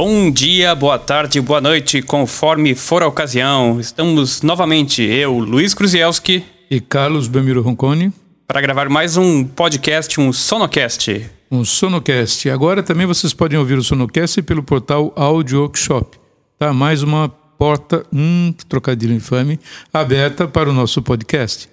Bom dia, boa tarde, boa noite, conforme for a ocasião. Estamos novamente, eu, Luiz Kruzielski e Carlos Belmiro Roncone, para gravar mais um podcast, um Sonocast. Um Sonocast. Agora também vocês podem ouvir o Sonocast pelo portal Audio Workshop. Tá? Mais uma porta, um trocadilho infame, aberta para o nosso podcast.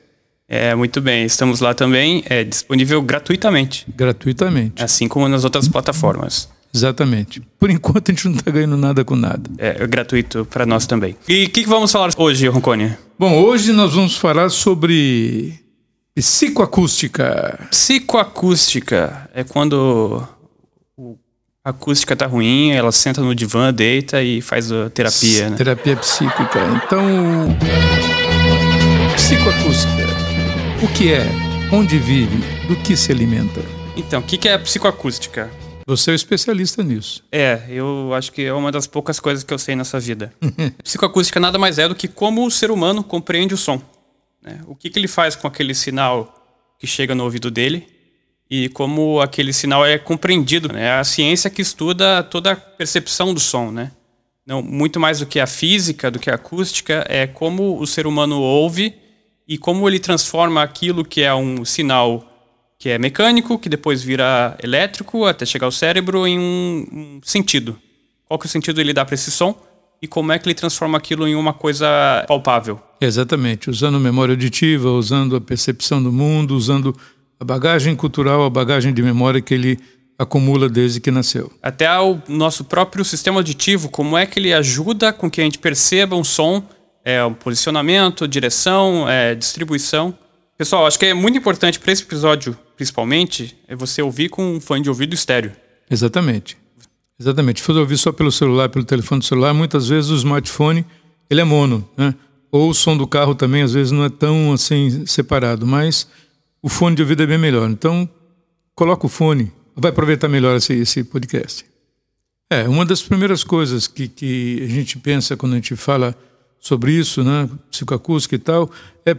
É, muito bem. Estamos lá também. É disponível gratuitamente. Gratuitamente. Assim como nas outras plataformas. Exatamente. Por enquanto a gente não está ganhando nada com nada. É, é gratuito para nós também. E o que, que, vamos falar hoje, Roncone? Bom, hoje nós vamos falar sobre psicoacústica. Psicoacústica é quando a acústica tá ruim, ela senta no divã, deita e faz a terapia, né? Terapia psíquica. Então, psicoacústica. O que é? Onde vive? Do que se alimenta? Então, o que, que é psicoacústica? Você é um especialista nisso. É, eu acho que é uma das poucas coisas que eu sei nessa vida. Psicoacústica nada mais é do que como o ser humano compreende o som. Né? O que, que ele faz com aquele sinal que chega no ouvido dele e como aquele sinal é compreendido. Né? É a ciência que estuda toda a percepção do som. Né? Não, muito mais do que a física, do que a acústica, é como o ser humano ouve e como ele transforma aquilo que é um sinal que é mecânico, que depois vira elétrico, até chegar ao cérebro em um, sentido. Qual que é o sentido ele dá para esse som e como é que ele transforma aquilo em uma coisa palpável? Exatamente, usando memória auditiva, usando a percepção do mundo, usando a bagagem cultural, a bagagem de memória que ele acumula desde que nasceu. Até o nosso próprio sistema auditivo, como é que ele ajuda com que a gente perceba um som, é, um posicionamento, direção, é, distribuição. Pessoal, acho que é muito importante para esse episódio, principalmente, é você ouvir com um fone de ouvido estéreo. Exatamente. Exatamente. Se for ouvir só pelo celular, pelo telefone do celular, muitas vezes o smartphone ele é mono, né? Ou o som do carro também às vezes não é tão assim separado, mas o fone de ouvido é bem melhor. Então, coloca o fone, vai aproveitar melhor esse, esse podcast. É, uma das primeiras coisas que, que a gente pensa quando a gente fala sobre isso, né, psicoacústica e tal, é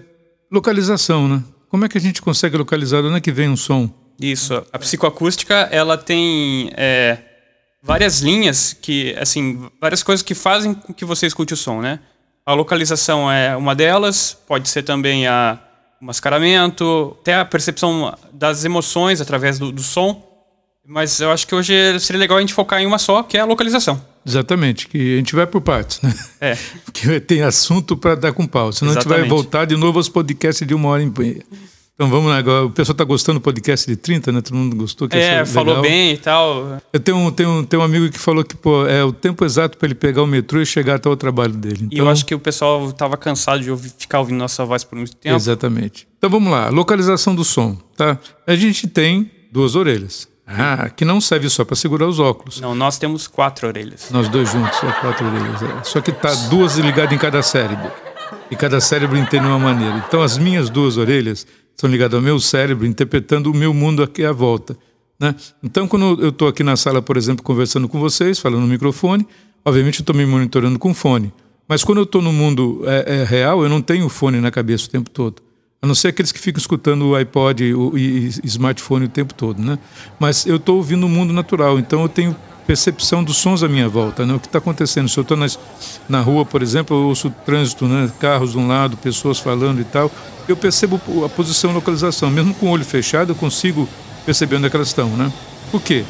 localização, né? Como é que a gente consegue localizar onde é que vem um som? Isso. A psicoacústica, ela tem é, várias linhas que, assim, várias coisas que fazem com que você escute o som, né? A localização é uma delas, pode ser também a, o mascaramento, até a percepção das emoções através do, do som. Mas eu acho que hoje seria legal a gente focar em uma só, que é a localização. Exatamente, que a gente vai por partes, né? É. Porque tem assunto para dar com pau. Senão Exatamente. a gente vai voltar de novo aos podcasts de uma hora em meia. Então vamos lá, agora. O pessoal está gostando do podcast de 30, né? Todo mundo gostou. Que é, falou bem e tal. Eu tenho um, tenho, um, tenho um amigo que falou que pô, é o tempo exato para ele pegar o metrô e chegar até o trabalho dele. Então, e eu então acho que o pessoal estava cansado de ouvir, ficar ouvindo nossa voz por muito tempo. Exatamente. Então vamos lá, localização do som. Tá? A gente tem duas orelhas. Ah, que não serve só para segurar os óculos. Não, nós temos quatro orelhas. Nós dois juntos, é quatro orelhas. É. Só que tá duas ligadas em cada cérebro. E cada cérebro entende de uma maneira. Então as minhas duas orelhas são ligadas ao meu cérebro, interpretando o meu mundo aqui à volta. Né? Então, quando eu estou aqui na sala, por exemplo, conversando com vocês, falando no microfone, obviamente eu estou me monitorando com fone. Mas quando eu estou no mundo é, é, real, eu não tenho fone na cabeça o tempo todo. A não ser aqueles que ficam escutando o iPod e smartphone o tempo todo, né? Mas eu estou ouvindo o mundo natural, então eu tenho percepção dos sons à minha volta, né? O que está acontecendo? Se eu estou na rua, por exemplo, eu ouço trânsito, né? Carros de um lado, pessoas falando e tal, eu percebo a posição e localização. Mesmo com o olho fechado, eu consigo perceber onde é que elas estão, né? Por quê?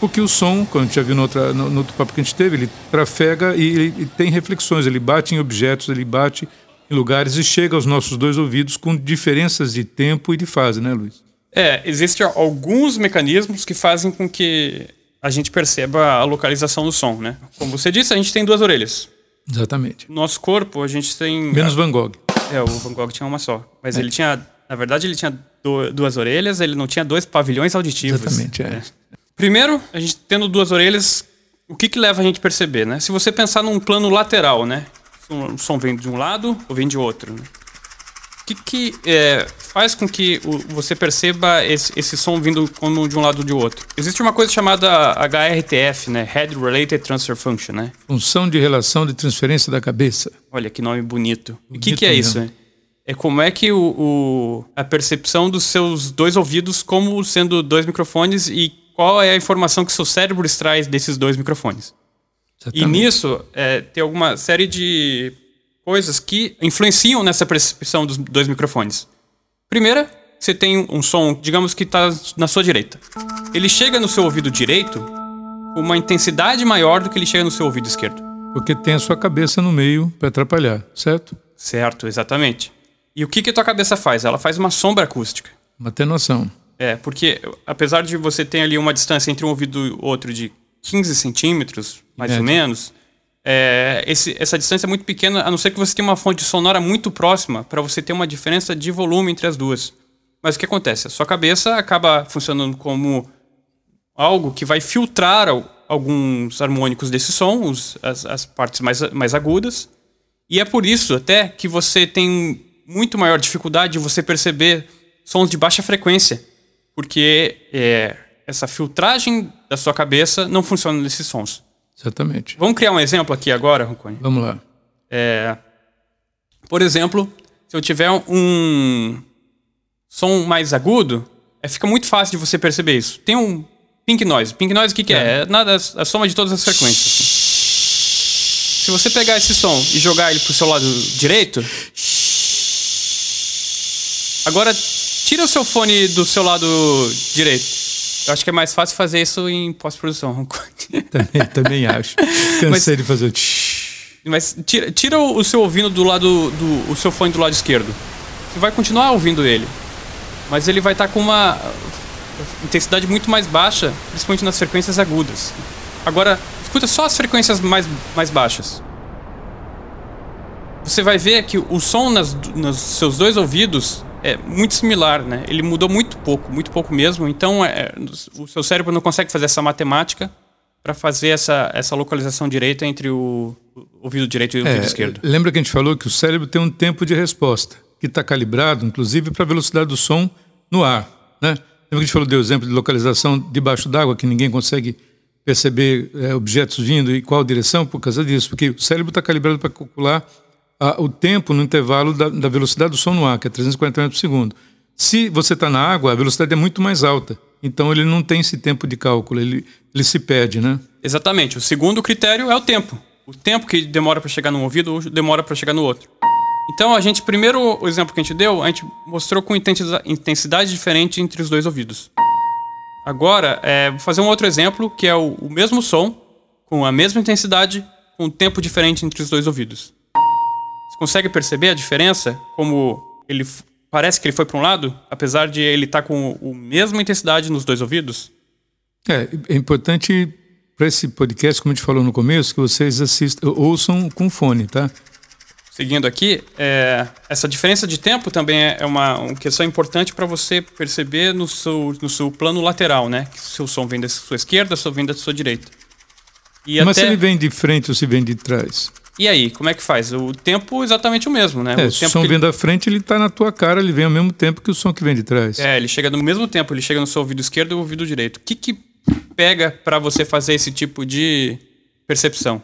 Porque o som, como a gente já viu no, outra, no, no outro papo que a gente teve, ele trafega e tem reflexões, ele bate em objetos, ele bate em lugares e chega aos nossos dois ouvidos com diferenças de tempo e de fase, né, Luiz? É, existem alguns mecanismos que fazem com que a gente perceba a localização do som, né? Como você disse, a gente tem duas orelhas. Exatamente. Nosso corpo, a gente tem. Menos Van Gogh. É, o Van Gogh tinha uma só. Mas é. ele tinha. Na verdade, ele tinha duas orelhas, ele não tinha dois pavilhões auditivos. Exatamente, é. Né? Primeiro, a gente tendo duas orelhas, o que, que leva a gente a perceber, né? Se você pensar num plano lateral, né? O som vem de um lado ou vem de outro. Né? O que, que é, faz com que o, você perceba esse, esse, som vindo como de um lado ou de outro? Existe uma coisa chamada HRTF, né? Head Related Transfer Function, né? Função de relação de transferência da cabeça. Olha que nome bonito. bonito o que, que é mesmo. isso? Né? É como é que o, o, a percepção dos seus dois ouvidos como sendo dois microfones e qual é a informação que seu cérebro extrai desses dois microfones. Exatamente. E nisso é, tem alguma série de coisas que influenciam nessa percepção dos dois microfones. Primeira, você tem um som, digamos que está na sua direita. Ele chega no seu ouvido direito com uma intensidade maior do que ele chega no seu ouvido esquerdo. Porque tem a sua cabeça no meio para atrapalhar, certo? Certo, exatamente. E o que, que a tua cabeça faz? Ela faz uma sombra acústica. Uma atenuação. É, porque apesar de você ter ali uma distância entre um ouvido e outro de 15 centímetros, mais é. ou menos, é, esse, essa distância é muito pequena, a não ser que você tenha uma fonte sonora muito próxima para você ter uma diferença de volume entre as duas. Mas o que acontece? A sua cabeça acaba funcionando como algo que vai filtrar alguns harmônicos desse som, os, as, as partes mais, mais agudas. E é por isso até que você tem muito maior dificuldade de você perceber sons de baixa frequência. Porque é, essa filtragem da sua cabeça não funciona nesses sons. Exatamente. Vamos criar um exemplo aqui agora, Rucone? Vamos lá. É, por exemplo, se eu tiver um som mais agudo, é, fica muito fácil de você perceber isso. Tem um pink noise. Pink noise o que, que é? é? é nada, a soma de todas as frequências. Se você pegar esse som e jogar ele pro seu lado direito, agora tira o seu fone do seu lado direito. Eu acho que é mais fácil fazer isso em pós-produção. também, também acho. Cansei mas, de fazer o Mas tira, tira o seu ouvido do lado do o seu fone do lado esquerdo. Você vai continuar ouvindo ele. Mas ele vai estar tá com uma intensidade muito mais baixa, principalmente nas frequências agudas. Agora, escuta só as frequências mais, mais baixas. Você vai ver que o som nas, nos seus dois ouvidos é muito similar, né? Ele mudou muito pouco, muito pouco mesmo. Então, é, o seu cérebro não consegue fazer essa matemática para fazer essa, essa localização direita entre o, o ouvido direito e o é, ouvido esquerdo. Lembra que a gente falou que o cérebro tem um tempo de resposta, que está calibrado, inclusive, para a velocidade do som no ar, né? Lembra que a gente falou do exemplo de localização debaixo d'água, que ninguém consegue perceber é, objetos vindo e qual direção por causa disso, porque o cérebro está calibrado para calcular a, o tempo no intervalo da, da, velocidade do som no ar, que é 340 metros por segundo. Se você está na água, a velocidade é muito mais alta. Então ele não tem esse tempo de cálculo, ele, ele se perde, né? Exatamente. O segundo critério é o tempo. O tempo que demora para chegar num ouvido demora para chegar no outro. Então a gente, primeiro o exemplo que a gente deu, a gente mostrou com intensidade diferente entre os dois ouvidos. Agora, é, vou fazer um outro exemplo, que é o, o mesmo som, com a mesma intensidade, com um tempo diferente entre os dois ouvidos. Consegue perceber a diferença? Como ele parece que ele foi para um lado, apesar de ele estar tá com a mesma intensidade nos dois ouvidos? É, é importante para esse podcast, como a gente falou no começo, que vocês assistam, ouçam com fone, tá? Seguindo aqui, é, essa diferença de tempo também é uma, uma questão importante para você perceber no seu, no seu plano lateral, né? Se o som vem da sua esquerda, se o som vem da sua direita. E Mas até... se ele vem de frente ou se vem de trás? E aí, como é que faz? O tempo é exatamente o mesmo, né? É, o som vem ele... da frente, ele está na tua cara, ele vem ao mesmo tempo que o som que vem de trás. É, ele chega no mesmo tempo, ele chega no seu ouvido esquerdo e o ouvido direito. O que, que pega para você fazer esse tipo de percepção?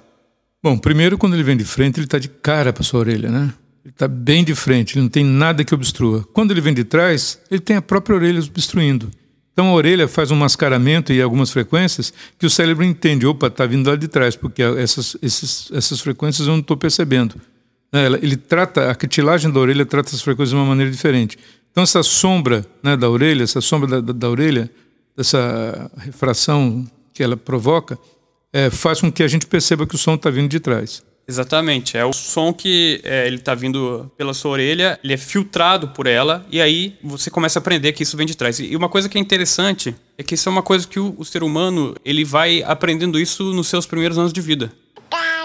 Bom, primeiro, quando ele vem de frente, ele está de cara para sua orelha, né? Ele está bem de frente, ele não tem nada que obstrua. Quando ele vem de trás, ele tem a própria orelha obstruindo. Então a orelha faz um mascaramento e algumas frequências que o cérebro entende, opa, está vindo lá de trás, porque essas, esses, essas frequências eu não estou percebendo. Né, ele trata, a cartilagem da orelha trata essas frequências de uma maneira diferente. Então essa sombra né, da orelha, essa sombra da, da, da orelha, essa refração que ela provoca, é, faz com que a gente perceba que o som está vindo de trás. Exatamente. É o som que é, ele está vindo pela sua orelha, ele é filtrado por ela, e aí você começa a aprender que isso vem de trás. E uma coisa que é interessante é que isso é uma coisa que o, o ser humano ele vai aprendendo isso nos seus primeiros anos de vida.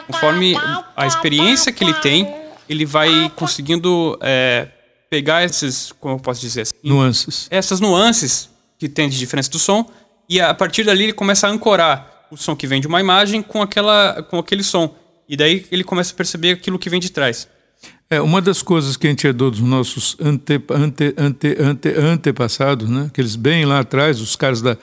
Conforme a experiência que ele tem, ele vai conseguindo é, pegar esses, como eu posso dizer assim, nuances. Essas nuances que tem de diferença do som, e a partir dali ele começa a ancorar o som que vem de uma imagem com, aquela, com aquele som. E daí ele começa a perceber aquilo que vem de trás. É, uma das coisas que a gente herdou dos nossos ante, ante, ante, ante, antepassados, né? Aqueles bem lá atrás, os caras da,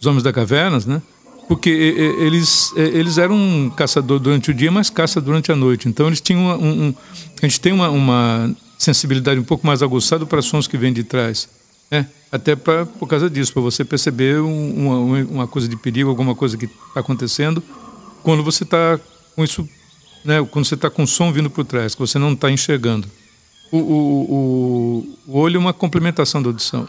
os homens da cavernas, né? Porque eles, eles eram um caçador durante o dia, mas caça durante a noite. Então eles tinham um, um, a gente tem uma, uma sensibilidade um pouco mais aguçada para sons que vêm de trás. Né? Até pra, por causa disso, para você perceber uma, uma coisa de perigo, alguma coisa que está acontecendo quando você está com isso, né, quando você está com som vindo por trás, que você não está enxergando. O, o, o, olho é uma complementação da audição.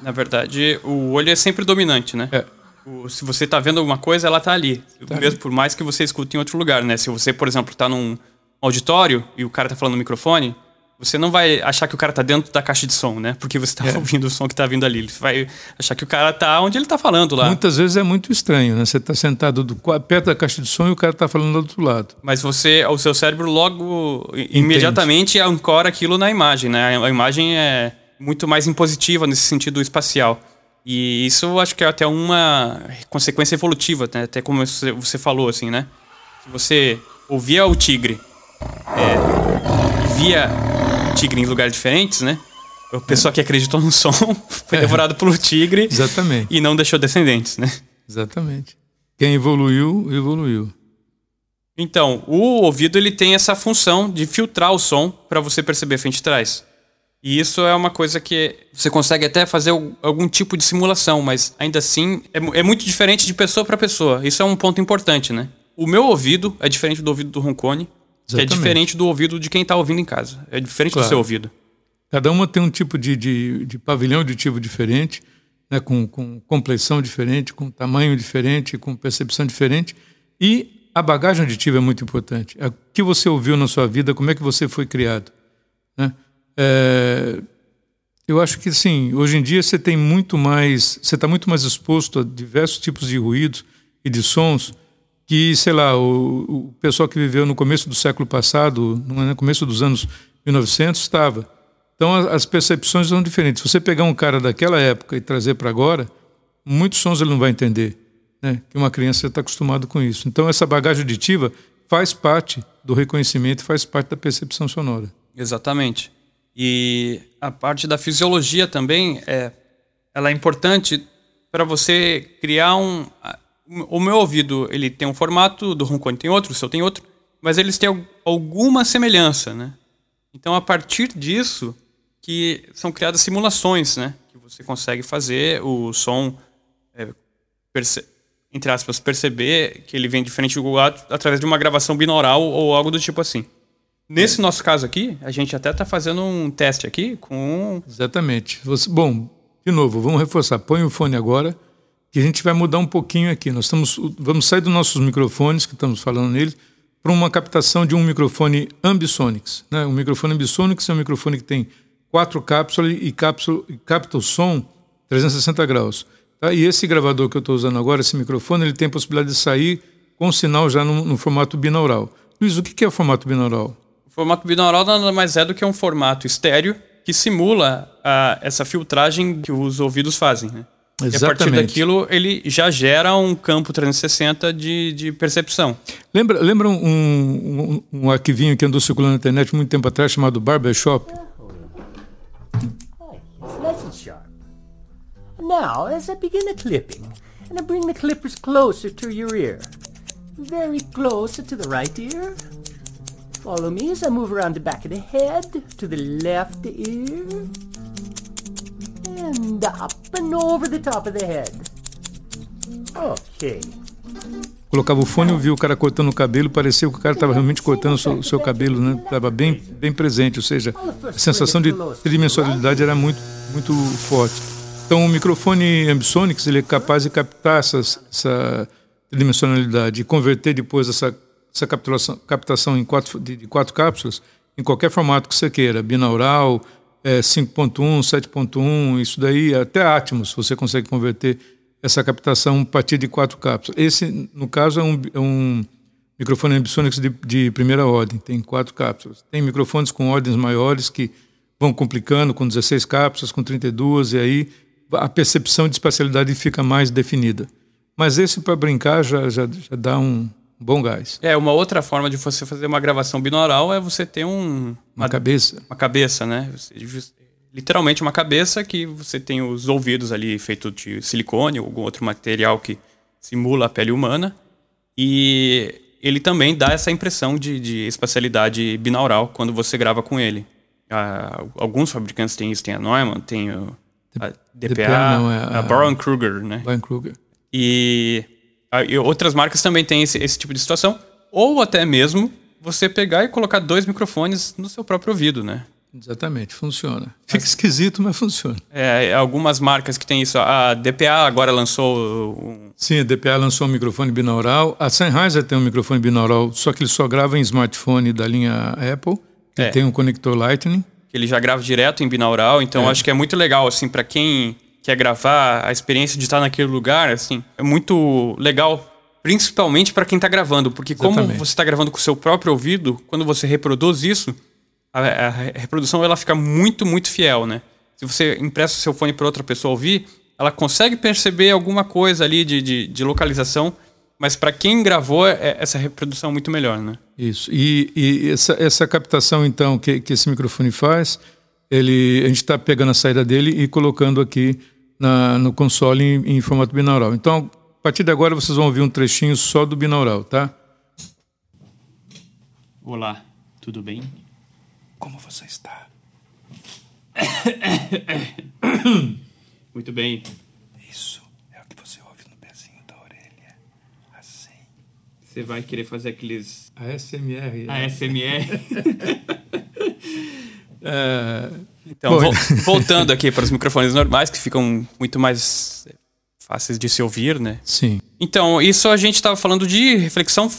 Na verdade, o olho é sempre dominante, né? É. O, se você está vendo alguma coisa, ela está ali. Tá mesmo ali. por mais que você escute em outro lugar, né? Se você, por exemplo, está num auditório e o cara está falando no microfone, você não vai achar que o cara tá dentro da caixa de som, né? Porque você tá é. ouvindo o som que tá vindo ali. Você vai achar que o cara tá onde ele tá falando lá. Muitas vezes é muito estranho, né? Você tá sentado do, perto da caixa de som e o cara tá falando do outro lado. Mas você, o seu cérebro logo, Entende. imediatamente ancora aquilo na imagem, né? A imagem é muito mais impositiva nesse sentido espacial. E isso acho que é até uma consequência evolutiva, né? Até como você falou, assim, né? Se você ouvia o tigre, é, via tigre em lugares diferentes, né? A pessoa que acreditou no som foi é. devorado pelo tigre. Exatamente. E não deixou descendentes, né? Exatamente. Quem evoluiu, evoluiu. Então, o ouvido ele tem essa função de filtrar o som para você perceber frente e trás. E isso é uma coisa que você consegue até fazer algum tipo de simulação, mas ainda assim é, é muito diferente de pessoa para pessoa. Isso é um ponto importante, né? O meu ouvido é diferente do ouvido do Roncone. Que é diferente do ouvido de quem está ouvindo em casa. É diferente claro. do seu ouvido. Cada uma tem um tipo de, de, de pavilhão auditivo diferente, né, com, com complexão diferente, com tamanho diferente, com percepção diferente. E a bagagem auditiva é muito importante. É o que você ouviu na sua vida, como é que você foi criado. Né? É, eu acho que, sim, hoje em dia você tem muito mais, você está muito mais exposto a diversos tipos de ruídos e de sons que, sei lá, o, o pessoal que viveu no começo do século passado, no começo dos anos 1900, estava. Então as percepções são diferentes. Se você pegar um cara daquela época e trazer para agora, muitos sons ele não vai entender, né? Que uma criança está acostumado com isso. Então essa bagagem auditiva faz parte do reconhecimento, faz parte da percepção sonora. Exatamente. E a parte da fisiologia também é, ela é importante para você criar um o meu ouvido ele tem um formato, do Roncone tem outro, o seu tem outro, mas eles têm alguma semelhança, né? Então, a partir disso, que são criadas simulações, né? Que você consegue fazer o som, é, entre aspas, perceber que ele vem diferente do lado através de uma gravação binaural ou algo do tipo assim. Nesse é. nosso caso aqui, a gente até está fazendo um teste aqui com... Exatamente. Você, bom, de novo, vamos reforçar. Põe o fone agora que a gente vai mudar um pouquinho aqui. Nós estamos, vamos sair dos nossos microfones, que estamos falando neles, para uma captação de um microfone Ambisonics. Né? Um microfone Ambisonics é um microfone que tem quatro cápsulas e, cápsula, capta o som 360 graus. Tá? E esse gravador que eu estou usando agora, esse microfone, ele tem a possibilidade de sair com sinal já no, no formato binaural. Luiz, o que é o formato binaural? O formato binaural nada mais é do que um formato estéreo que simula a, essa filtragem que os ouvidos fazem. Né? Exatamente. E a partir daquilo, ele já gera um campo 360 de, de percepção. Lembra, lembra um, um, um arquivinho que andou circulando na internet muito tempo atrás chamado Barbershop? Now, as I begin the clipping, and I bring the clippers closer to your ear, very close to the right ear. Follow me as I move around the back of the head to the left ear. And up and over the top of the head. Ok. Colocava o fone ouvia o cara cortando o cabelo, parecia que o cara estava realmente cortando o seu, seu cabelo, né? Estava bem, bem presente, ou seja, a sensação de tridimensionalidade era muito, muito forte. Então o microfone Ambisonics ele é capaz de captar essa tridimensionalidade e converter depois essa, essa captação, captação em quatro, de, de quatro cápsulas em qualquer formato que você queira, binaural, é, 5.1, 7.1, isso daí, até Atmos, você consegue converter essa captação a partir de quatro cápsulas. Esse, no caso, é um, é um microfone Ambisonics de, de primeira ordem, tem quatro cápsulas. Tem microfones com ordens maiores que vão complicando, com 16 cápsulas, com 32, e aí a percepção de espacialidade fica mais definida. Mas esse, para brincar, já, já, já dá um, bom gás. É, uma outra forma de você fazer uma gravação binaural é você ter um... Uma, uma cabeça. Uma cabeça, né? Você, literalmente uma cabeça que você tem os ouvidos ali feitos de silicone ou algum outro material que simula a pele humana. E ele também dá essa impressão de, de espacialidade binaural quando você grava com ele. Ah, alguns fabricantes têm isso, tem a Neumann, tem a DPA, DPA não, é a, a Kruger, né? Baron Kruger. E outras marcas também têm esse, esse tipo de situação. Ou até mesmo você pegar e colocar dois microfones no seu próprio ouvido, né? Exatamente, funciona. Fica esquisito, mas funciona. É, algumas marcas que têm isso. A DPA agora lançou. Um... Sim, a DPA lançou um microfone binaural. A Sennheiser tem um microfone binaural, só que ele só grava em smartphone da linha Apple. É. Tem um conector Lightning. Ele já grava direto em binaural, então é. acho que é muito legal, assim, para quem quer gravar, a experiência de estar naquele lugar, assim, é muito legal principalmente para quem está gravando, porque Exatamente. como você está gravando com o seu próprio ouvido, quando você reproduz isso, a, a, reprodução ela fica muito, muito fiel, né? Se você empresta o seu fone para outra pessoa ouvir, ela consegue perceber alguma coisa ali de, de, de localização, mas para quem gravou, é, essa reprodução é muito melhor, né? Isso. E, e essa, essa captação, então, que, que esse microfone faz, ele, a gente está pegando a saída dele e colocando aqui na, no console em, em formato binaural. Então, a partir de agora, vocês vão ouvir um trechinho só do binaural, tá? Olá, tudo bem? Como você está? Muito bem. Isso é o que você ouve no pezinho da orelha. Assim. Você vai querer fazer aqueles. ASMR. ASMR. é... Então, Bom, voltando aqui para os microfones normais, que ficam muito mais fáceis de se ouvir, né? Sim. Então, isso a gente estava falando de reflexão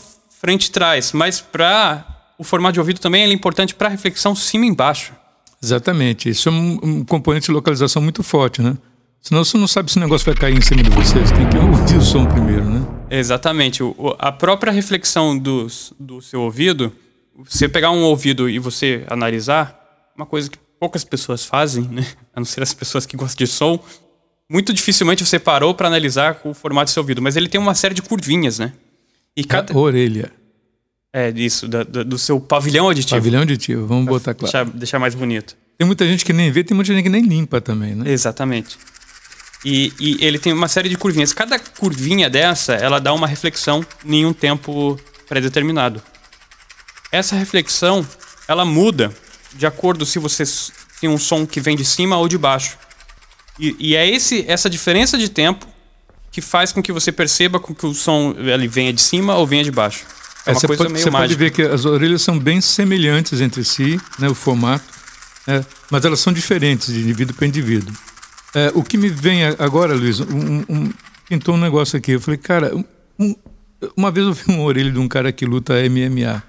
frente e trás, mas para o formato de ouvido também é importante para a reflexão cima e embaixo. Exatamente. Isso é um, um, componente de localização muito forte, né? Senão você não sabe se o negócio vai cair em cima de você. Você tem que ouvir o som primeiro, né? Exatamente. O, a própria reflexão do, do seu ouvido, você pegar um ouvido e você analisar, uma coisa que poucas pessoas fazem, né? A não ser as pessoas que gostam de som, muito dificilmente você parou para analisar o formato do seu ouvido, mas ele tem uma série de curvinhas, né? E cada... A orelha. É, isso, da, da, do seu pavilhão auditivo. Pavilhão auditivo, vamos botar claro. Deixar, deixar, mais bonito. Tem muita gente que nem vê, tem muita gente que nem limpa também, né? Exatamente. E, e ele tem uma série de curvinhas. Cada curvinha dessa, ela dá uma reflexão em um tempo pré-determinado. Essa reflexão, ela muda de acordo se você tem um som que vem de cima ou de baixo. E, e é esse, essa diferença de tempo que faz com que você perceba com que o som ele venha de cima ou venha de baixo. É, uma coisa pode, meio Você mágica. pode ver que as orelhas são bem semelhantes entre si, né, o formato, é, mas elas são diferentes de indivíduo para indivíduo. É, o que me vem agora, Luiz, um, um, pintou um negócio aqui. Eu falei, cara, um, uma vez eu vi uma orelha de um cara que luta MMA.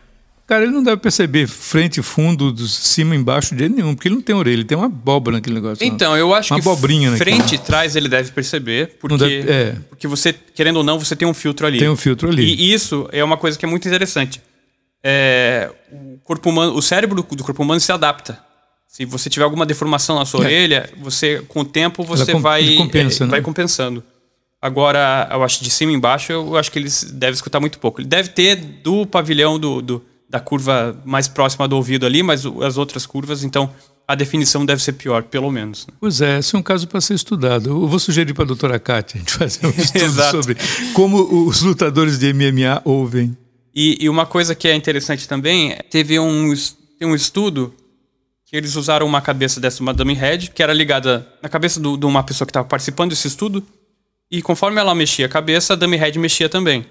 Cara, ele não deve perceber frente, fundo, do cima, embaixo, de jeito nenhum, porque ele não tem orelha, ele tem uma abóbora naquele negócio. Então, não. eu acho uma que abobrinha frente e trás ele deve perceber, porque, deve, é. porque você, querendo ou não, você tem um filtro ali. Tem um filtro ali. E isso é uma coisa que é muito interessante. É, o corpo humano, o cérebro do, corpo humano se adapta. Se você tiver alguma deformação na sua é. orelha, você com o tempo você comp vai compensa, é, né? vai compensando. Agora, eu acho de cima e embaixo, eu acho que eles devem escutar muito pouco. Ele deve ter do pavilhão do, do da curva mais próxima do ouvido ali, mas as outras curvas, então a definição deve ser pior, pelo menos. Né? Pois é, esse é um caso para ser estudado. Eu vou sugerir para a doutora Kátia a gente fazer um estudo sobre como os lutadores de MMA ouvem. E, e, uma coisa que é interessante também, teve um, tem um estudo que eles usaram uma cabeça dessa, uma dummy head, que era ligada na cabeça do, de uma pessoa que estava participando desse estudo, e conforme ela mexia a cabeça, a dummy head mexia também.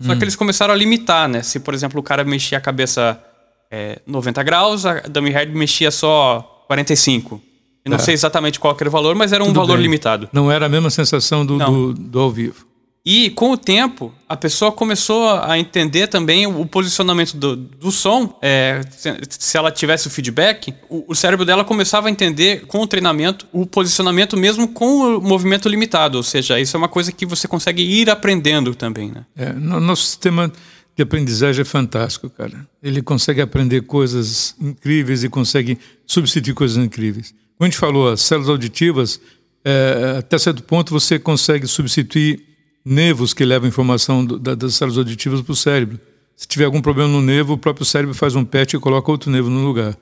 Só hum. que eles começaram a limitar, né? Se, por exemplo, o cara mexia a cabeça é, 90 graus, a dummy head mexia só 45. Eu não é. sei exatamente qual era o valor, mas era um Tudo valor bem. limitado. Não era a mesma sensação do, do, do ao vivo. E com o tempo, a pessoa começou a entender também o posicionamento do, do som. É, se ela tivesse o feedback, o, o, cérebro dela começava a entender, com o treinamento, o posicionamento mesmo com o movimento limitado. Ou seja, isso é uma coisa que você consegue ir aprendendo também. Né? É, no, nosso sistema de aprendizagem é fantástico, cara. Ele consegue aprender coisas incríveis e consegue substituir coisas incríveis. Como a gente falou, as células auditivas, é, até certo ponto você consegue substituir nervos que levam informação do, da, das células auditivas para o cérebro. Se tiver algum problema no nervo, o próprio cérebro faz um PET e coloca outro nervo no lugar.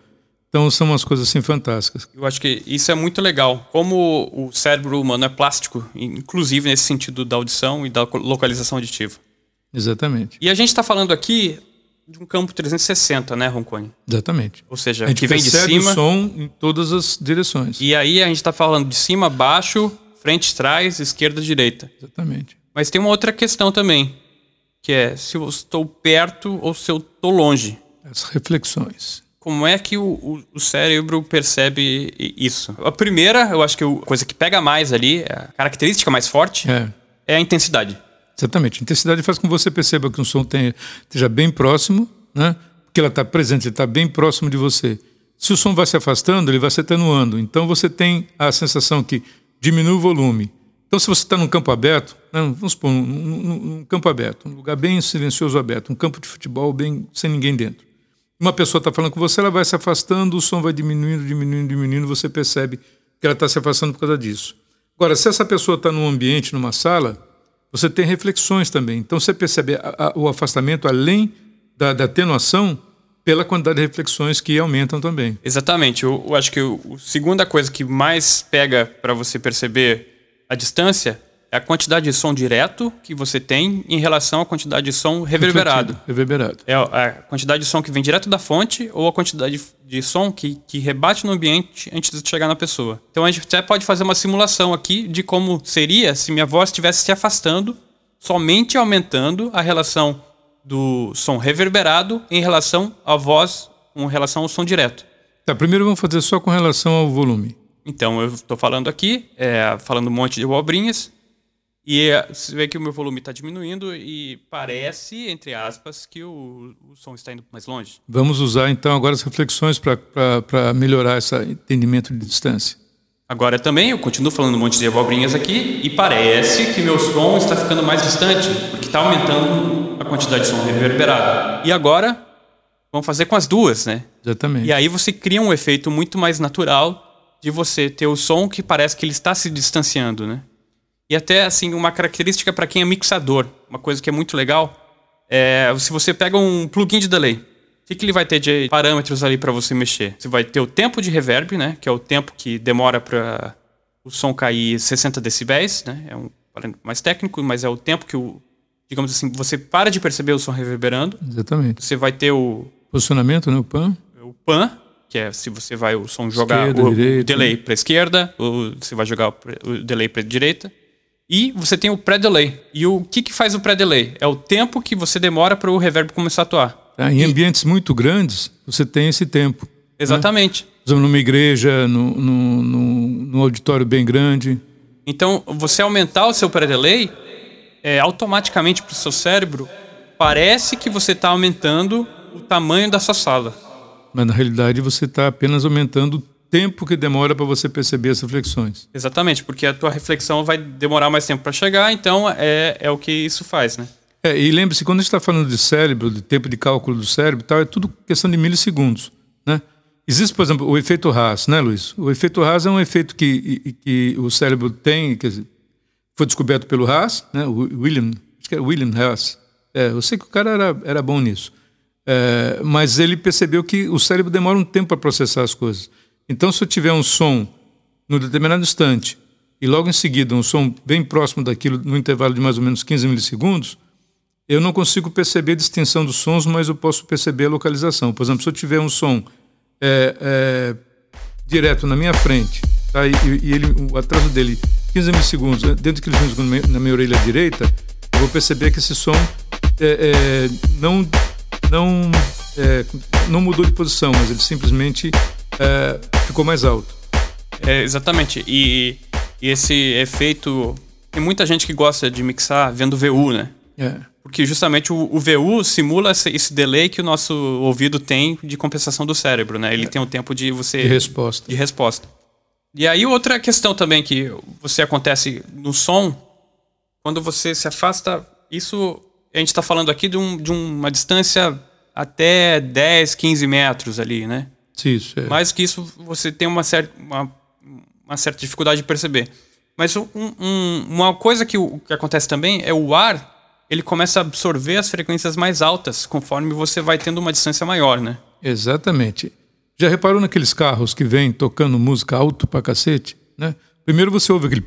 Então são umas coisas assim fantásticas. Eu acho que isso é muito legal. Como o cérebro humano é plástico, inclusive nesse sentido da audição e da localização auditiva. Exatamente. E a gente está falando aqui de um campo 360, né, Roncone? Exatamente. Ou seja, que vem de cima. o som em todas as direções. E aí a gente está falando de cima, baixo, frente, trás, esquerda, direita. Exatamente. Mas tem uma outra questão também, que é se eu estou perto ou se eu estou longe. As reflexões. Como é que o, o, o, cérebro percebe isso? A primeira, eu acho que a coisa que pega mais ali, a característica mais forte, é, é a intensidade. Exatamente. A intensidade faz com que você perceba que um som tenha, esteja bem próximo, né? porque ela está presente, ele está bem próximo de você. Se o som vai se afastando, ele vai se atenuando. Então você tem a sensação que diminui o volume. Então, se você está num campo aberto, né, vamos supor, num, campo aberto, um lugar bem silencioso aberto, um campo de futebol bem sem ninguém dentro. Uma pessoa está falando com você, ela vai se afastando, o som vai diminuindo, diminuindo, diminuindo, você percebe que ela está se afastando por causa disso. Agora, se essa pessoa está num ambiente, numa sala, você tem reflexões também. Então, você percebe a, a, o afastamento além da, da atenuação pela quantidade de reflexões que aumentam também. Exatamente. Eu, eu acho que a segunda coisa que mais pega para você perceber a distância é a quantidade de som direto que você tem em relação à quantidade de som reverberado. Reverberado. É a quantidade de som que vem direto da fonte ou a quantidade de som que, que rebate no ambiente antes de chegar na pessoa. Então a gente até pode fazer uma simulação aqui de como seria se minha voz estivesse se afastando, somente aumentando a relação do som reverberado em relação à voz, com relação ao som direto. Tá, primeiro vamos fazer só com relação ao volume. Então, eu estou falando aqui, é, falando um monte de abobrinhas, e é, você vê que o meu volume está diminuindo e parece, entre aspas, que o, o, som está indo mais longe. Vamos usar então agora as reflexões para melhorar esse entendimento de distância. Agora também eu continuo falando um monte de abobrinhas aqui e parece que meu som está ficando mais distante, porque está aumentando a quantidade de som reverberado. E agora vamos fazer com as duas, né? Exatamente. E aí você cria um efeito muito mais natural de você ter o som que parece que ele está se distanciando, né? E até assim uma característica para quem é mixador, uma coisa que é muito legal, é se você pega um plugin de delay que, que ele vai ter de parâmetros ali para você mexer? Você vai ter o tempo de reverb, né? Que é o tempo que demora para o som cair 60 decibéis, né? É um mais técnico, mas é o tempo que o, digamos assim, você para de perceber o som reverberando. Exatamente. Você vai ter o posicionamento, né? O pan. O pan, que é se você vai o som jogar esquerda, o, direita. delay para esquerda, ou você vai jogar o delay para direita. E você tem o pré-delay. E o que, que faz o pré-delay? É o tempo que você demora para o reverb começar a atuar. Tá? Em ambientes muito grandes, você tem esse tempo. Né? Exatamente. Né? Por exemplo, numa igreja, no, no, no, no, auditório bem grande. Então, você aumentar o seu pré-delay, é, automaticamente para o seu cérebro, parece que você está aumentando o tamanho da sua sala. Mas na realidade você está apenas aumentando o tempo que demora para você perceber as reflexões. Exatamente, porque a tua reflexão vai demorar mais tempo para chegar, então é, é o que isso faz, né? É, e lembre-se, quando a gente está falando de cérebro, de tempo de cálculo do cérebro tal, é tudo questão de milissegundos. Né? Existe, por exemplo, o efeito Haas, né, Luiz? O efeito Haas é um efeito que, que o cérebro tem, dizer, foi descoberto pelo Haas, né, o William, acho que era William Haas. É, eu sei que o cara era, era bom nisso. É, mas ele percebeu que o cérebro demora um tempo para processar as coisas. Então, se eu tiver um som no determinado instante e logo em seguida um som bem próximo daquilo no intervalo de mais ou menos 15 milissegundos, eu não consigo perceber a distinção dos sons, mas eu posso perceber a localização. Por exemplo, se eu tiver um som é, é, direto na minha frente, tá? e, e, ele, o atraso dele 15 milissegundos, né, dentro de 15 milissegundos na minha orelha direita, eu vou perceber que esse som é, é não, não, é, não mudou de posição, mas ele simplesmente é, ficou mais alto. exatamente. E, e esse efeito. Tem muita gente que gosta de mixar vendo VU, né? É. Porque justamente o, o VU simula esse, esse, delay que o nosso ouvido tem de compensação do cérebro, né? Ele é. tem um tempo de você... De resposta. De resposta. E aí outra questão também que você acontece no som, quando você se afasta, isso a gente está falando aqui de, um, de, uma distância até 10, 15 metros ali, né? Isso, é. Mais que isso, você tem uma certa, uma, uma certa dificuldade de perceber. Mas um, um, uma coisa que, que acontece também é o ar ele começa a absorver as frequências mais altas conforme você vai tendo uma distância maior, né? Exatamente. Já reparou naqueles carros que vêm tocando música alto pra cacete, né? Primeiro você ouve aquele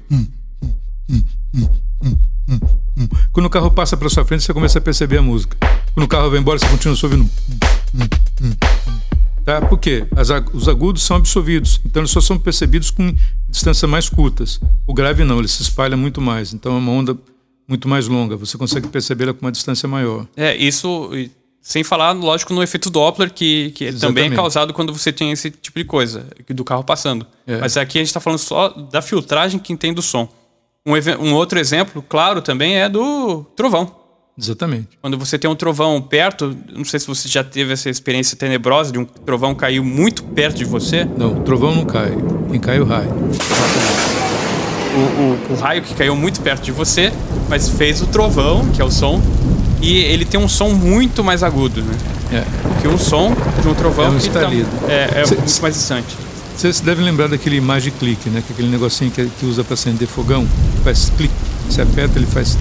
quando o carro passa pela sua frente, você começa a perceber a música. Quando o carro vai embora, você continua ouvindo. Tá? Por quê? As, os agudos são absorvidos, então eles só são percebidos com distâncias mais curtas. O grave não, ele se espalha muito mais. Então é uma onda muito mais longa. Você consegue percebê-la com uma distância maior. É, isso sem falar, lógico, no efeito Doppler, que, que também é causado quando você tem esse tipo de coisa, do carro passando. É. Mas aqui a gente está falando só da filtragem que tem do som. Um, um, outro exemplo, claro, também é do trovão. Exatamente. Quando você tem um trovão perto, não sei se você já teve essa experiência tenebrosa de um trovão cair muito perto de você. Não, o trovão não cai, quem cai é o raio. O, o, o raio que caiu muito perto de você, mas fez o trovão, que é o som, e ele tem um som muito mais agudo, né? É. Que um som de um trovão é um que tá, é, é cê, muito mais distante. Vocês devem lembrar daquele imagem clique, né? É aquele negocinho que, que usa para acender fogão, faz clique, você aperta, ele faz.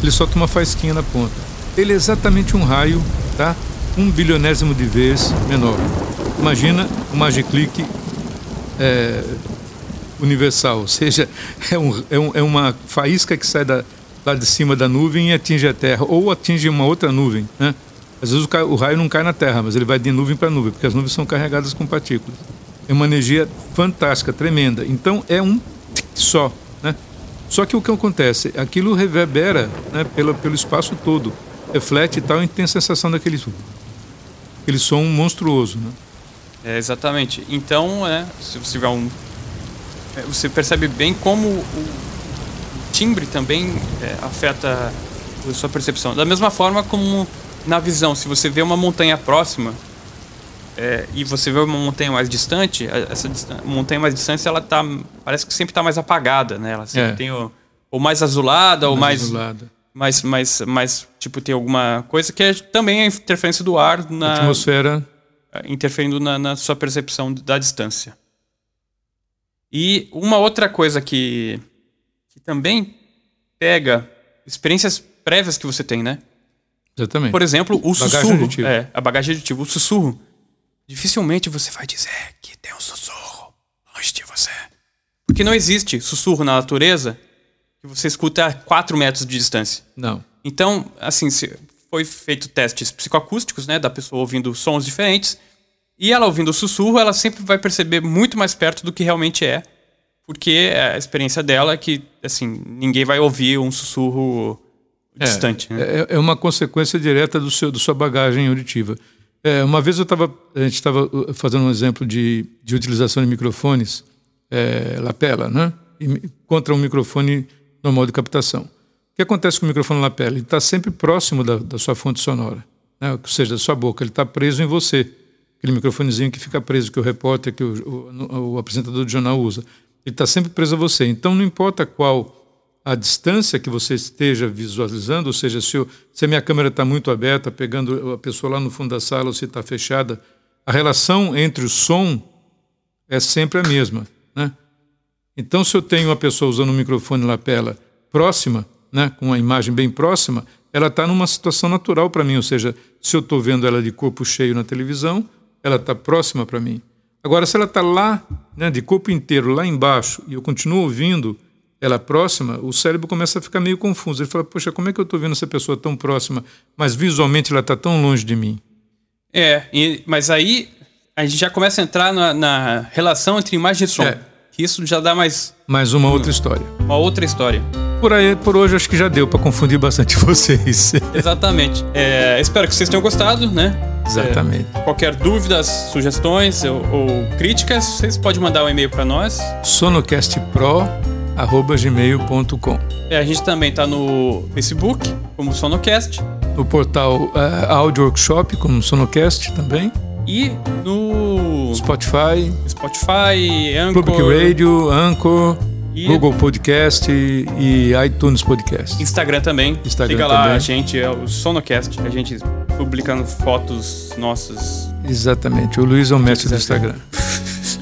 Ele solta uma faisquinha na ponta. Ele é exatamente um raio, tá? Um bilionésimo de vez menor. Imagina o Magic Click é, universal, ou seja, é, um, é, um, é uma faísca que sai da, lá de cima da nuvem e atinge a Terra, ou atinge uma outra nuvem. Né? Às vezes o, raio não cai na Terra, mas ele vai de nuvem para nuvem, porque as nuvens são carregadas com partículas. É uma energia fantástica, tremenda. Então é um só. Né? Só que o que acontece? Aquilo reverbera né, pelo, pelo espaço todo, reflete e tal, e tem a sensação daquele, aquele som monstruoso. Né? É, exatamente. Então, é, se você tiver um. É, você percebe bem como o, timbre também é, afeta a sua percepção. Da mesma forma como na visão, se você vê uma montanha próxima é, e você vê uma montanha mais distante, essa montanha mais distante ela tá parece que sempre está mais apagada, né? Ela sempre é. tem o, ou mais azulada ou mais azulada. mais mais mais tipo tem alguma coisa que é também a interferência do ar na atmosfera interferindo na, na sua percepção da distância. E uma outra coisa que que também pega experiências prévias que você tem, né? Exatamente. Por exemplo, o bagagem sussurro. Aditiva. É, a bagagem aditiva. O sussurro. Dificilmente você vai dizer que tem um sussurro longe de você. Porque não existe sussurro na natureza que você escuta a 4 metros de distância. Não. Então, assim, foi feito testes psicoacústicos, né? Da pessoa ouvindo sons diferentes. E ela ouvindo o sussurro, ela sempre vai perceber muito mais perto do que realmente é porque a experiência dela é que, assim, ninguém vai ouvir um sussurro é, distante. Né? É, é, uma consequência direta do seu, da sua bagagem auditiva. É, uma vez eu estava, a gente estava uh, fazendo um exemplo de, de utilização de microfones é, lapela, né? E, contra um microfone normal de captação. O que acontece com o microfone lapela? Ele está sempre próximo da, da, sua fonte sonora, né? ou seja, da sua boca. Ele está preso em você. Aquele microfonezinho que fica preso, que o repórter, que o, o, o apresentador do jornal usa. Ele está sempre preso a você. Então, não importa qual a distância que você esteja visualizando, ou seja, se, eu, se a minha câmera está muito aberta, pegando a pessoa lá no fundo da sala, ou se está fechada, a relação entre o som é sempre a mesma. Né? Então, se eu tenho uma pessoa usando um microfone lapela próxima, né, com uma imagem bem próxima, ela está numa situação natural para mim, ou seja, se eu estou vendo ela de corpo cheio na televisão, ela está próxima para mim. Agora, se ela está lá, né, de corpo inteiro, lá embaixo, e eu continuo ouvindo ela próxima, o cérebro começa a ficar meio confuso. Ele fala, poxa, como é que eu estou vendo essa pessoa tão próxima, mas visualmente ela está tão longe de mim? É, e, mas aí a gente já começa a entrar na, na relação entre imagem e som. É. Isso já dá mais... Mais uma outra história. Uma outra história. Por aí, por hoje, acho que já deu para confundir bastante vocês. Exatamente. É, espero que vocês tenham gostado, né? Exatamente. É, qualquer dúvidas, sugestões ou, ou, críticas, vocês podem mandar um e-mail para nós. sonocastpro@gmail.com. É, a gente também está no Facebook como Sonocast. No portal uh, Audio Workshop como Sonocast também. E no Spotify, Spotify, Anchor, Public Radio, Anchor, e Google Podcast e, iTunes Podcast. Instagram também. Instagram Siga lá, a gente é o Sonocast, a gente publicando fotos nossas. Exatamente. O Luiz é o mestre do Instagram.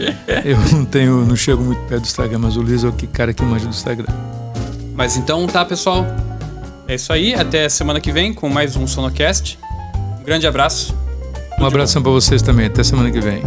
Eu não tenho, não chego muito perto do Instagram, mas o Luiz é o que, cara que manja do Instagram. Mas então tá, pessoal. É isso aí. Até semana que vem com mais um Sonocast. Um grande abraço. Um abraço para vocês também. Até semana que vem.